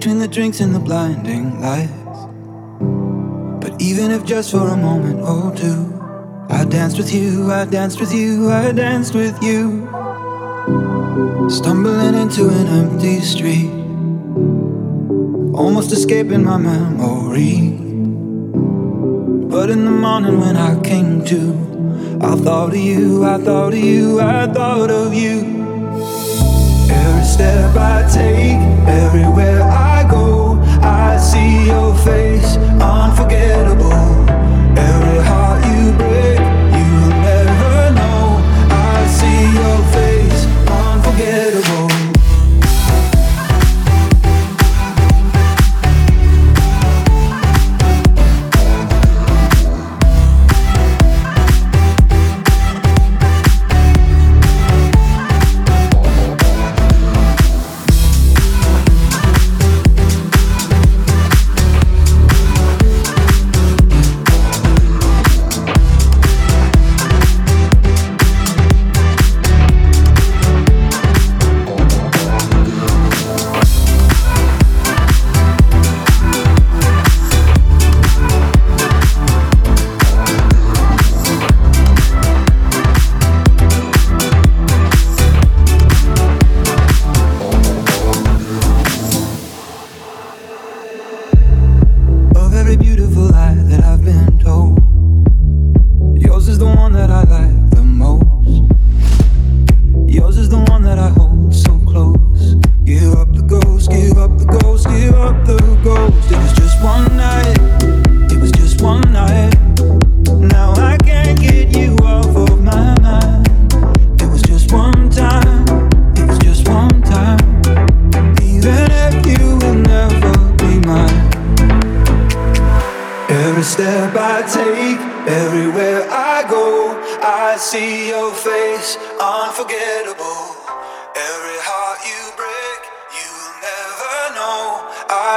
Between the drinks and the blinding lights. But even if just for a moment or two, I danced with you, I danced with you, I danced with you. Stumbling into an empty street, almost escaping my memory. But in the morning when I came to, I thought of you, I thought of you, I thought of you. Every step I take, everywhere I your face, unforgettable.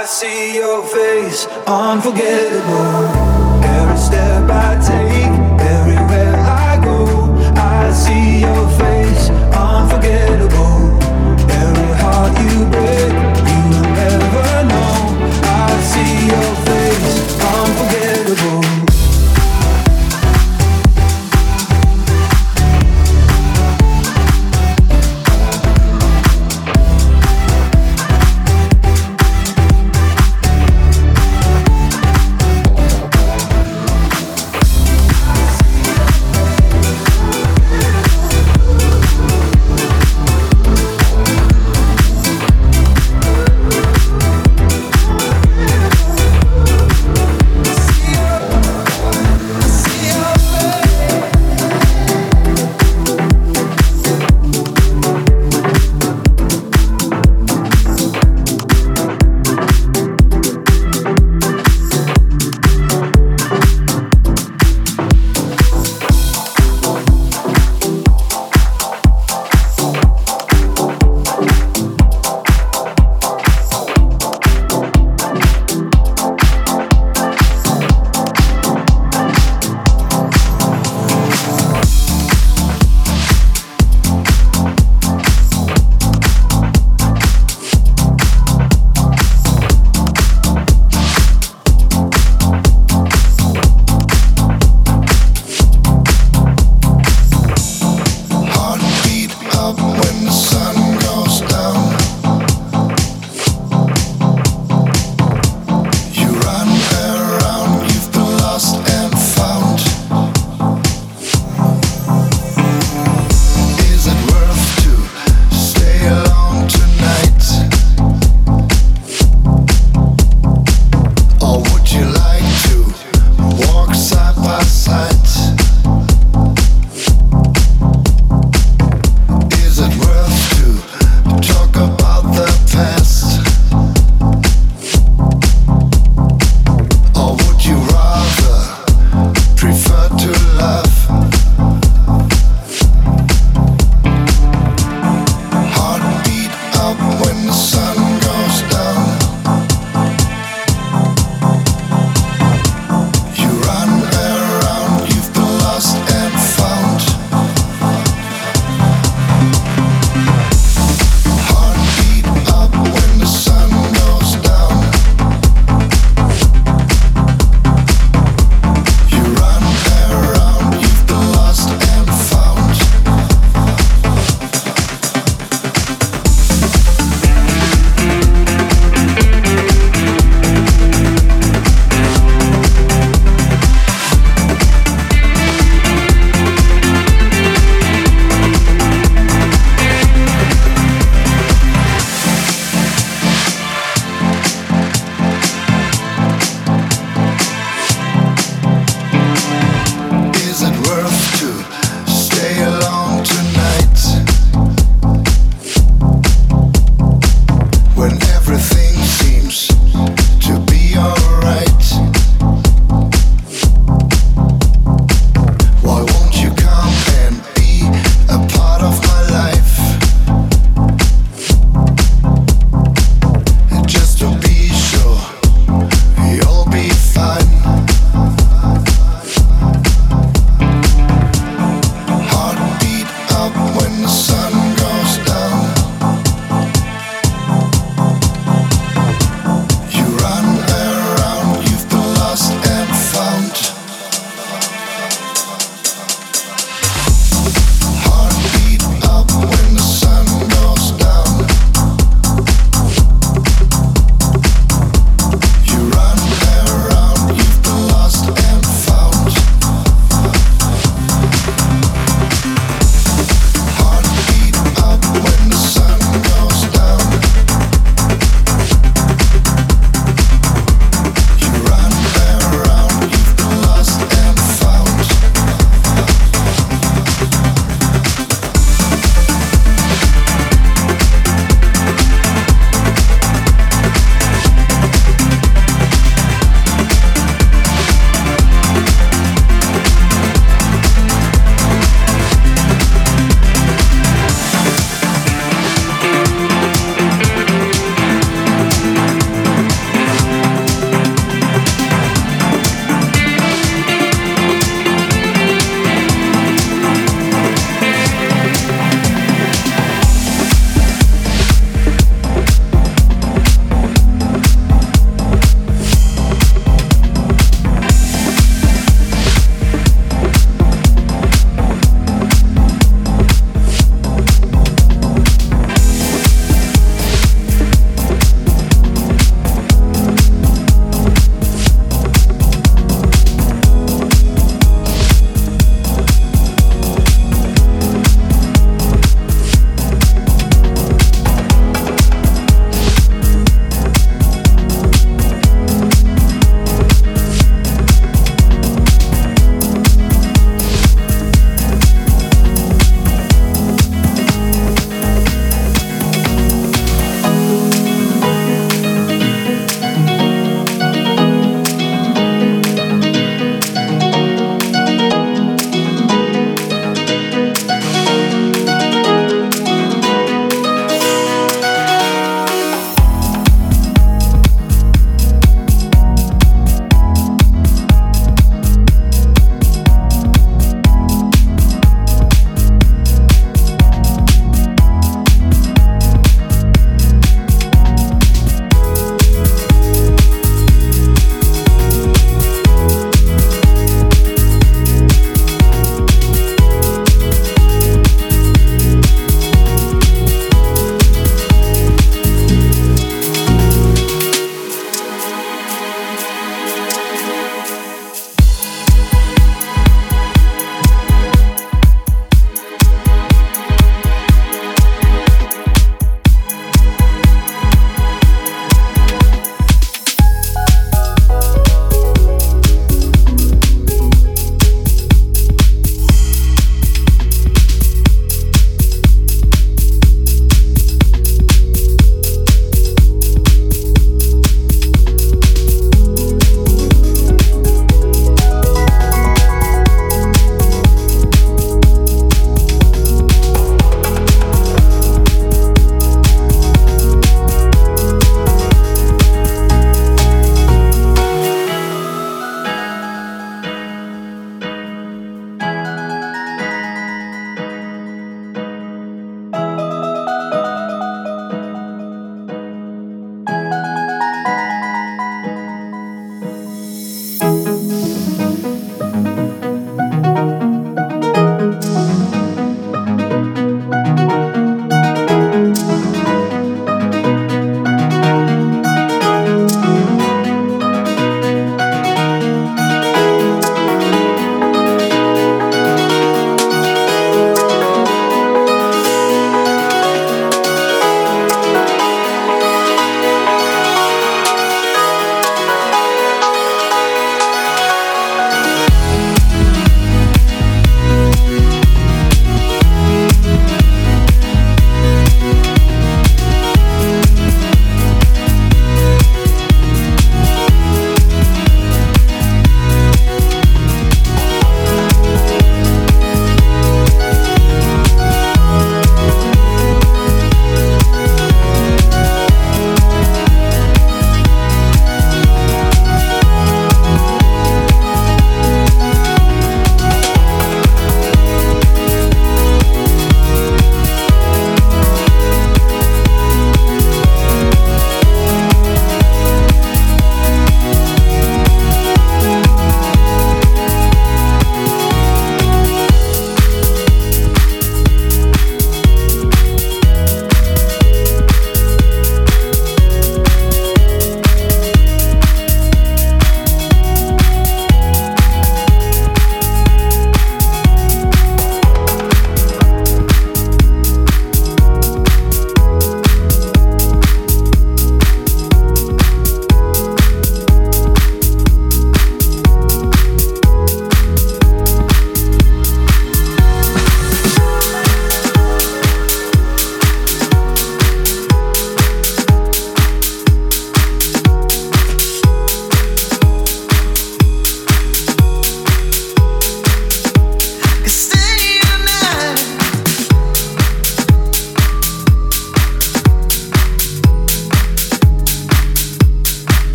I see your face, unforgettable.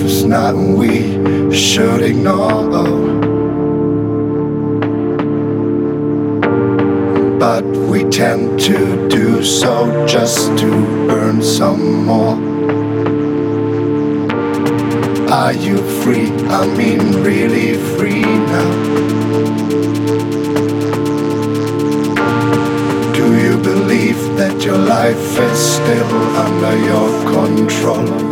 Is not we should ignore. But we tend to do so just to earn some more. Are you free? I mean, really free now. Do you believe that your life is still under your control?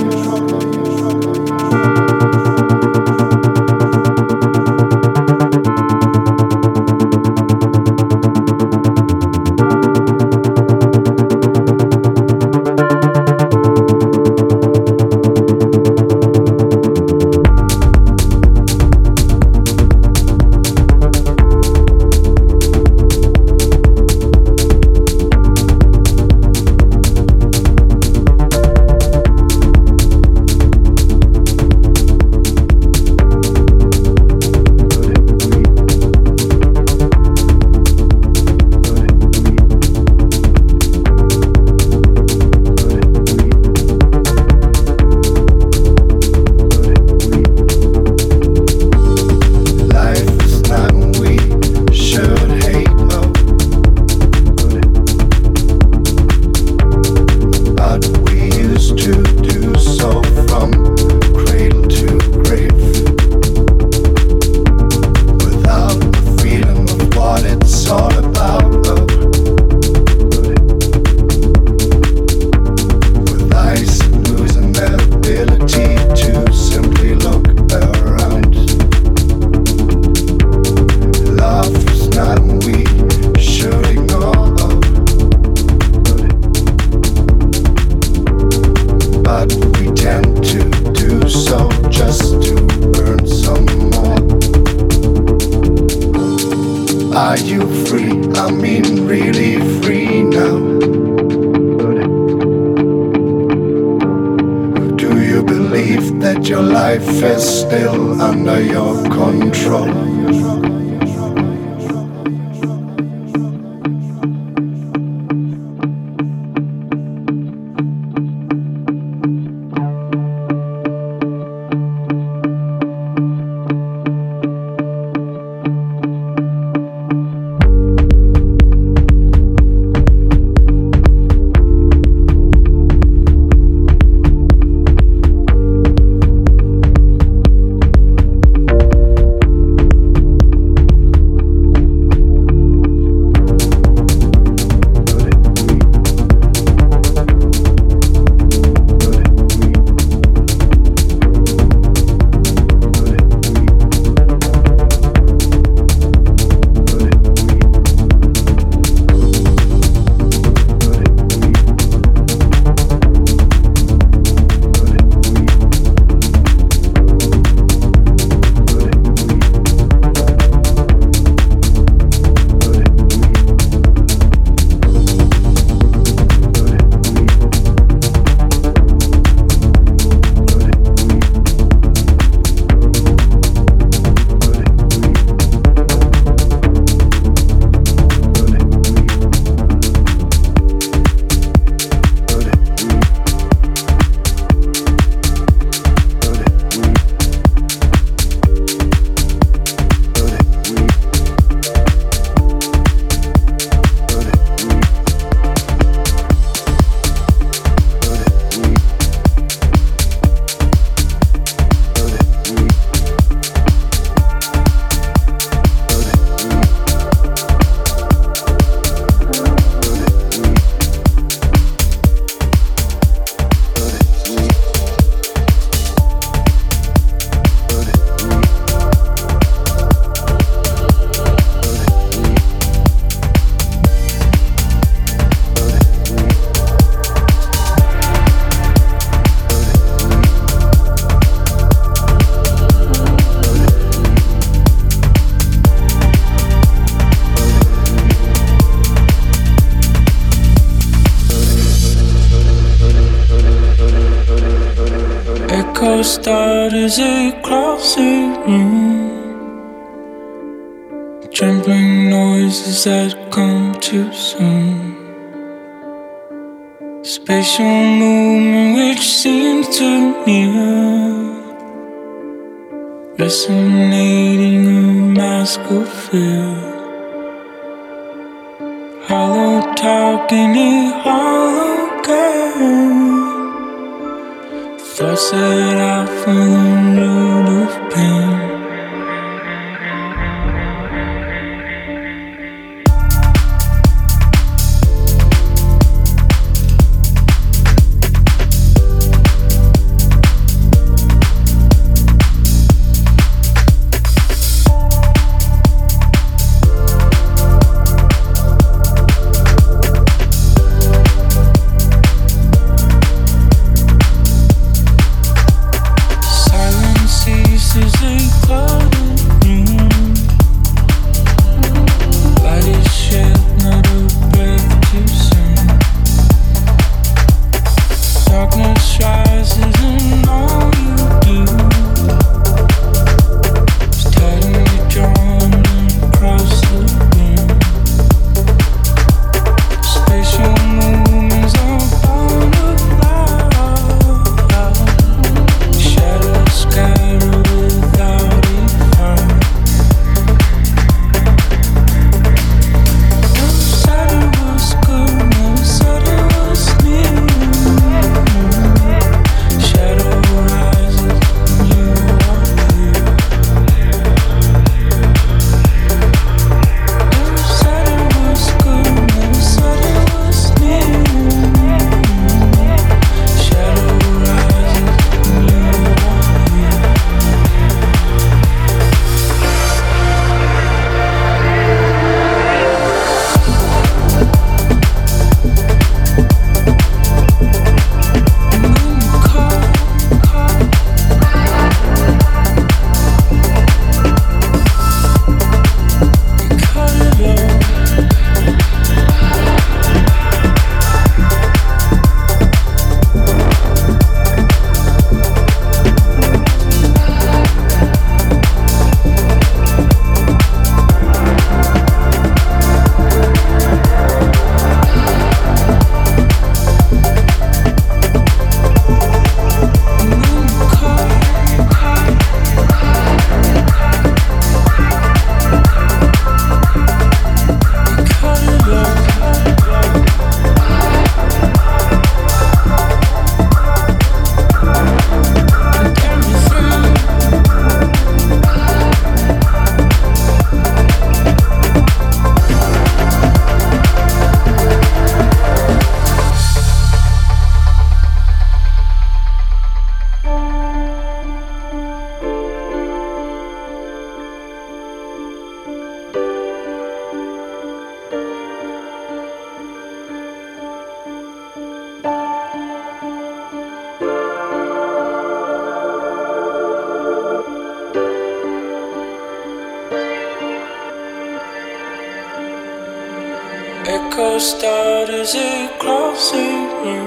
coast out as it crosses you.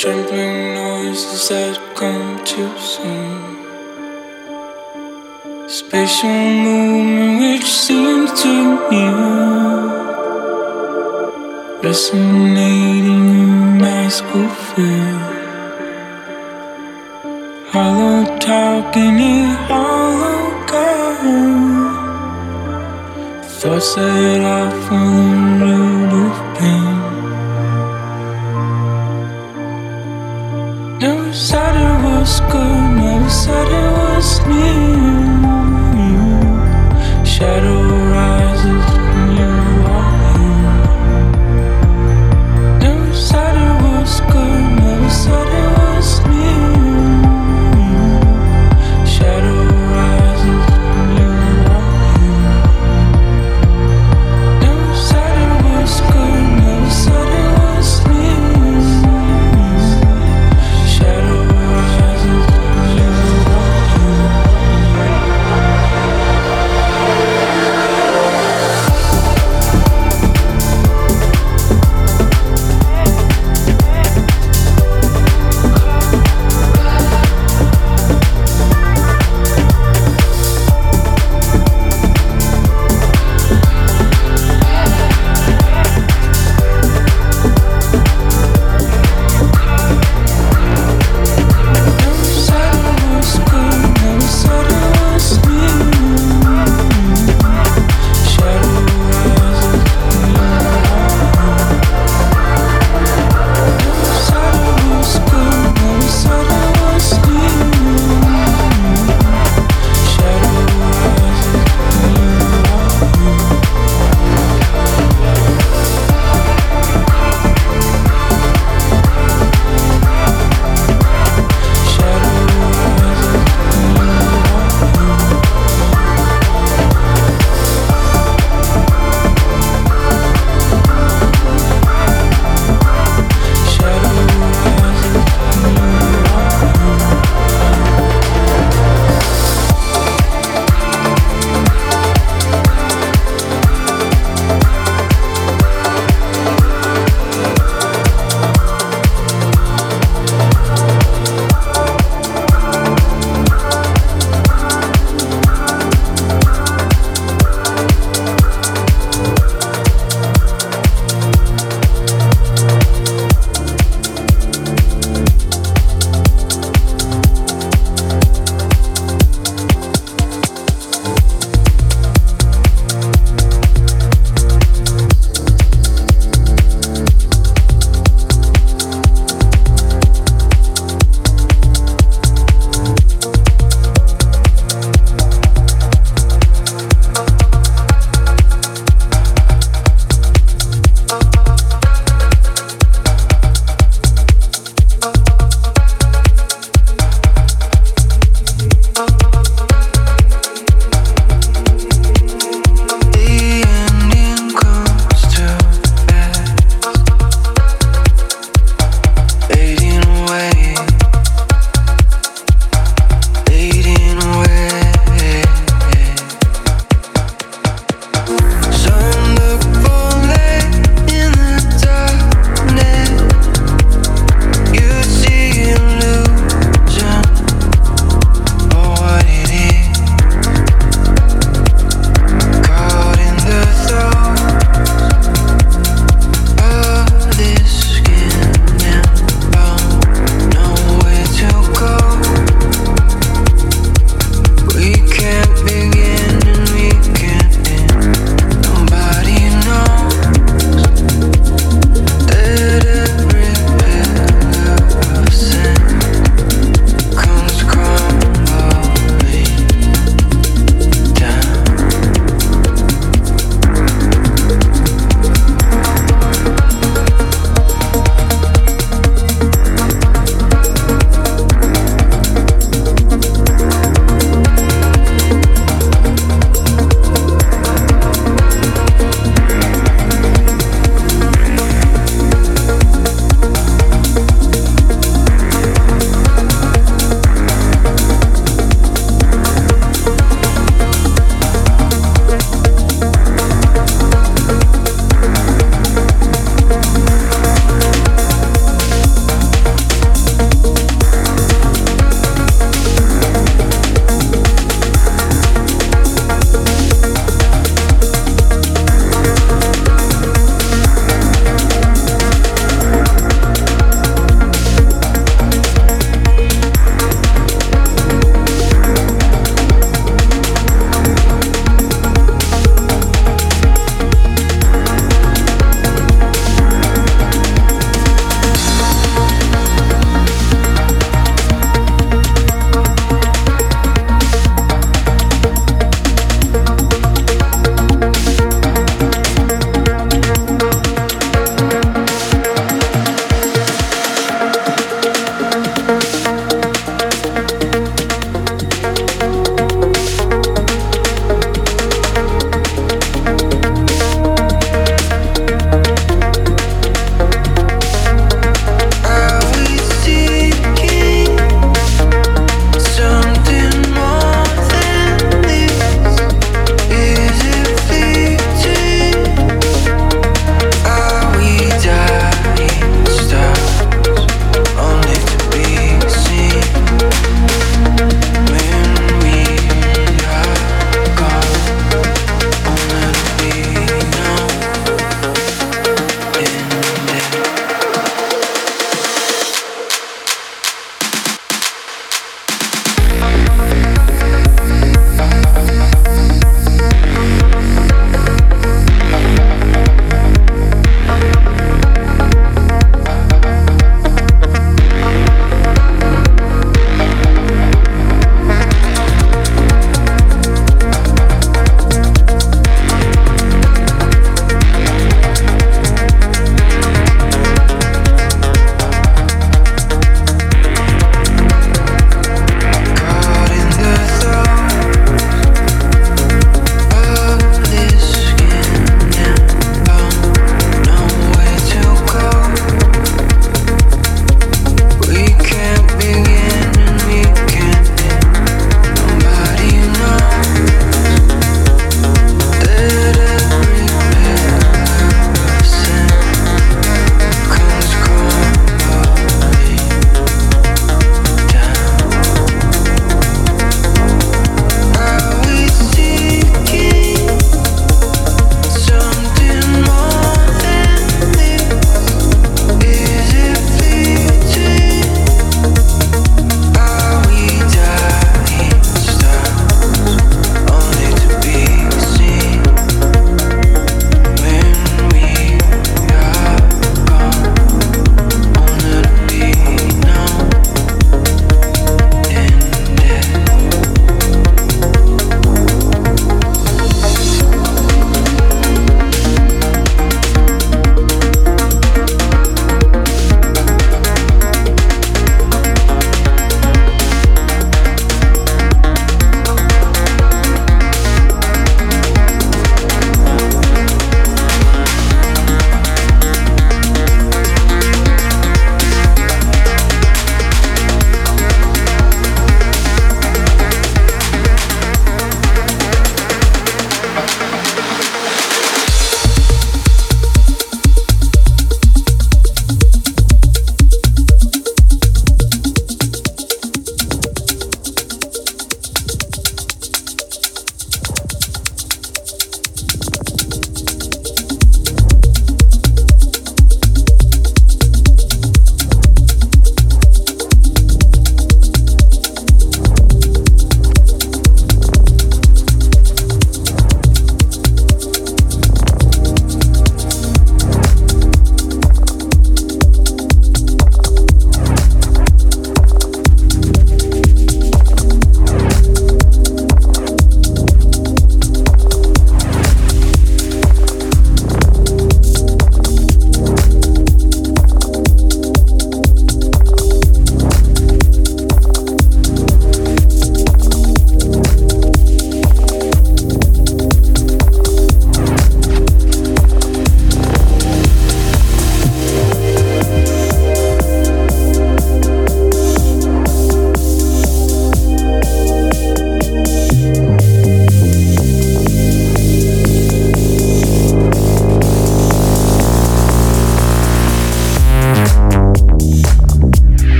Trembling noises that come too soon. Spatial movement which seems to you resonating in my school field. Hollow talking in hollow. I said I found a of pain. Never said it was good, never said it was new.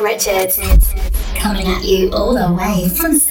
Richards. Coming at you all the way from.